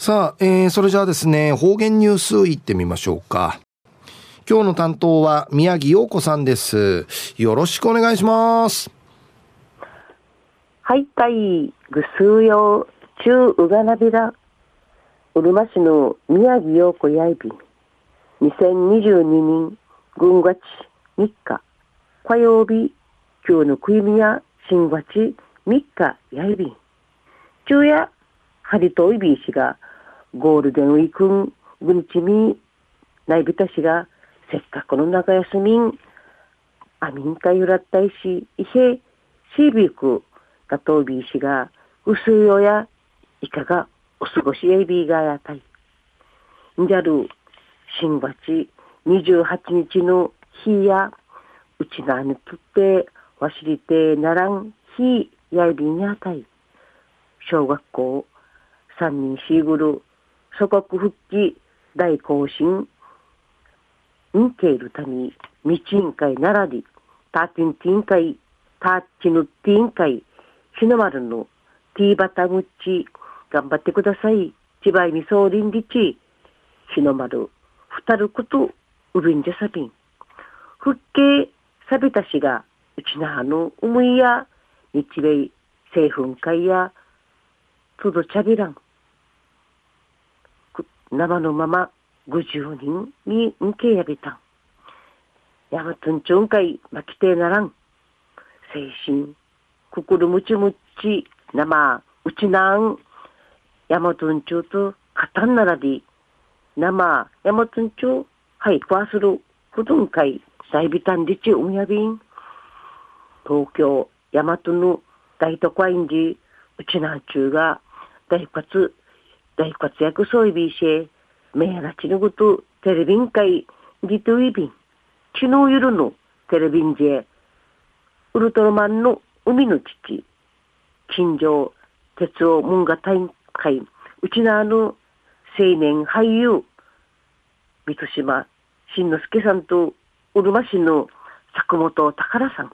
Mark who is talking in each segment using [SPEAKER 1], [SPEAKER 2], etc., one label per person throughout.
[SPEAKER 1] さあ、えー、それじゃあですね、方言ニュースいってみましょうか。今日の担当は宮城陽子さんです。よろしくお願いします。
[SPEAKER 2] はい、たい、ぐすうよう、中ううがなびら、うるま市の宮城陽子やいびん、2022年軍月3日、火曜日、今日のくいみや新月3日やいびん、昼夜、ハリトイビー氏がゴールデンウィークン、ぐんちみ、ないびたしが、せっかくの長休みん、あみんかゆらったいし、いへ、しびく、がとうびいしが、うすいよや、いかが、お過ごしえびがやたい。んじゃる、新月、28日の日や、うちなにとって、わしりてならん日やいびにあたい。小学校、三人しぐる、祖国復帰大行進。んけいるたに道委員会ならりターティンティン会ターチヌティン会日の丸のティーバタムッチ。頑張ってください。千葉みそうりんりち。日の丸ふたることうびんじゃさびん。復帰さびたしがうちなはの思いや日米製粉会やとどちゃびらん。生のまま50人にんけやびたん。やまとんちょんかいまきてならん。精神、心むちむち、生、うちなん。やまとんちょうと、かたんならで、生、やまとんちょう、はい、わする、ふどんかい、さいびたんでちうんやびん。東京、大和の大都会んじ、うちなんちゅうが、大活、大活躍そういびしえ、めやなちぬぐとテレビン会ギトイビン、ちのゆるのテレビンジェ、ウルトラマンの海の父、金城哲夫文画大会、うちなあの青年俳優、三島慎之介さんとうるま市の作本宝さん。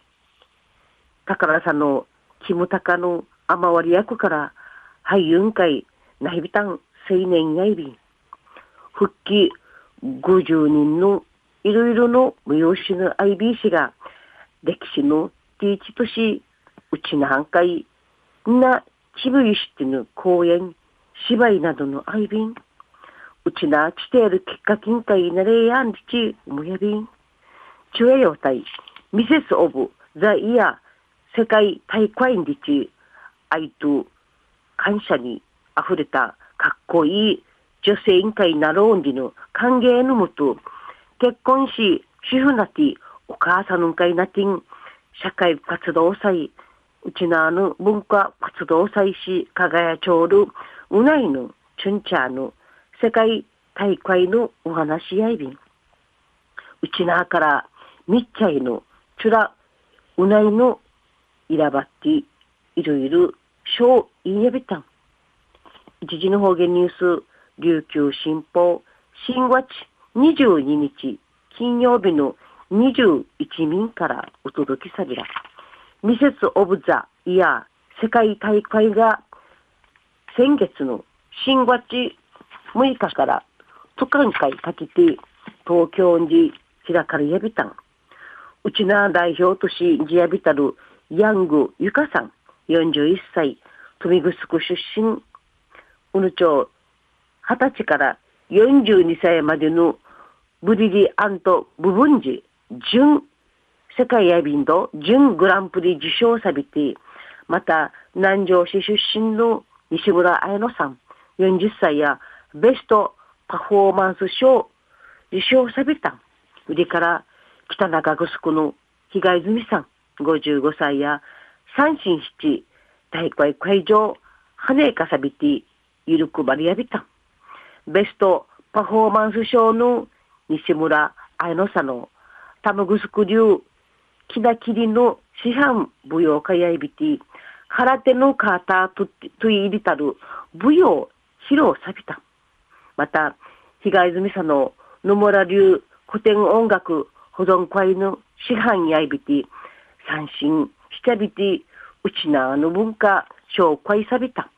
[SPEAKER 2] 宝さんのキムタカの雨割り役から俳優会内ビタン青年やいびん。復帰50人のいろいろの催しの IB が歴史のティーチとし、うちの半壊、な、ちぶいしてぬ公演、芝居などの愛便、うちな、ちてるきっかけんかいなれやんりち、むやびん、ちゅえよたい、ミセスオブ、ザ・イヤー、世界大会んりち、愛と感謝に溢れたかっこいい女性委員会なろうんりの歓迎のもと、結婚し、主婦なて、お母さんの会なてん、社会活動祭、うちなの文化活動祭し、輝ちょうる、うないの、チュンチャーの、世界大会のお話し合いびん。うちなから、みっちゃいの、ちゅら、うないの、いらばって、いろいろ、しょう、いやびたん。一時の方言ニュース、琉球新報、新月22日、金曜日の21民からお届けされら、ミセス・オブ・ザ・イヤー世界大会が先月の新月6日から都間会かけて東京に開かれやびたん。うちな代表都市ジアビタルヤング・ユカさん41歳、富城出身、うぬ町20歳から42歳までのブリリアント・ブブンジ、準世界ヤビンド、準グランプリ受賞さびて、また南城市出身の西村彩乃さん、40歳やベストパフォーマンス賞受賞さびた。売りから北中城の比嘉泉さん、55歳や三進七大会会場、羽かさびて、ゆるくばりやびた。ベストパフォーマンス賞の西村愛のさの玉城流木田切りの師範舞踊家やいびて空手のカーターとといりたる舞踊披露さびた。また、比嘉泉さの野村流古典音楽保存会の師範やいびて三振しちゃびてうちなあの文化紹介さびた。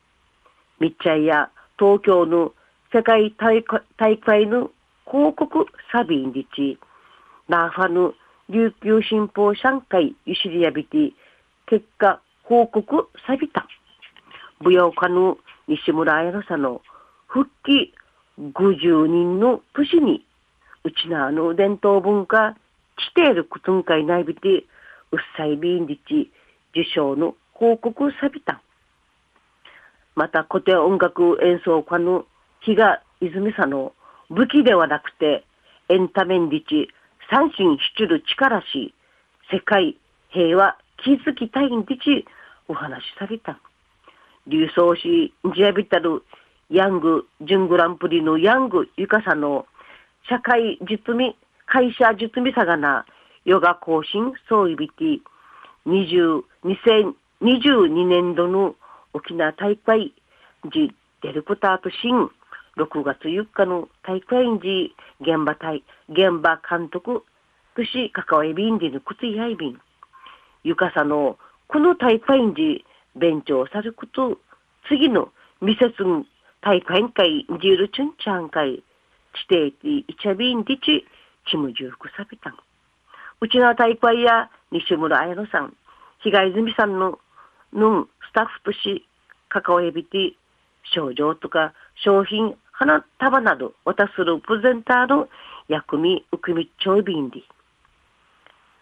[SPEAKER 2] みっちゃいや東京の世界大会の広告サビンリチ、ナーファヌ琉球新報上海ゆしりやびて、結果報告サビタ。舞踊家の西村彩乃さんの復帰50人の年に、うちなあの伝統文化、来ているくつんかいないびて、うっさいびんりち、受賞の報告さびた。また古典音楽演奏家の比嘉泉さんの武器ではなくて、エンタメンリチ、三心しる力し、世界平和気づきたいんでち、お話しされた。流送し、ジアビタル、ヤング、準グランプリのヤング、ゆかさの、社会実務、会社実務さがな、ヨガ更新、総意ビティ、20、2022年度の沖縄大会、ジ・デルプタート新、6月4日の大会時、現場対、現場監督、とし、関わりびんでのくついやいびん。ゆかさの、この大会時、勉強さること、次の、ミセスン、大会会、ジールチュンチャン会、地底テイチャビンディチ、チムジュークサビタン。うちの大会や西村彩乃さん、被害済みさんの、のスタッフとし、関わりびて、症状とか商品花束など渡するプレゼンターの薬味うくみちょいびんり。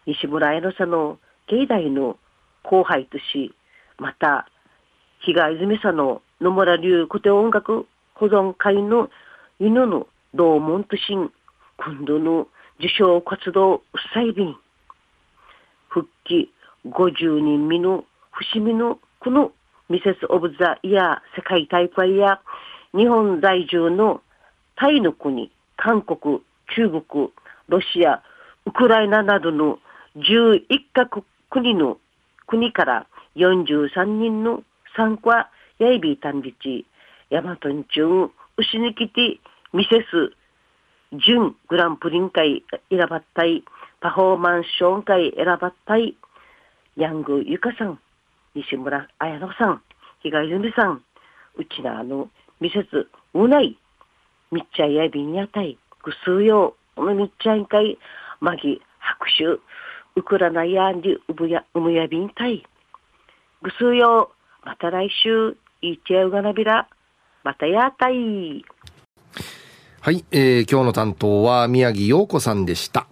[SPEAKER 2] 西村江野さんの境内の後輩とし、また、比嘉泉さの野村流古典音楽保存会の犬の同門としん、今度の受賞活動うっさいびん。復帰50人目の節目のこのミセス・オブ・ザ・イヤー世界大会や日本在住のタイの国、韓国、中国、ロシア、ウクライナなどの11カ国の国から43人の参加やいびいたんりち、ヤマトンチュン、ウシニキティ、ミセス、準グランプリン会選ばったい、パフォーマンスション会選ばったい、ヤングユカさん、西村彩乃さん、比嘉由美さん、うちなあの、ミセス、うない、みっちゃいやびんやたい、ぐすうよう、おめみっちゃいんかい、まぎ、拍手、ウクラナやんりうぶや、うむやびんたい。ぐすうよう、また来週、いっちゃうがなびら、またやたい。
[SPEAKER 1] はい、えー、今日の担当は宮城陽子さんでした。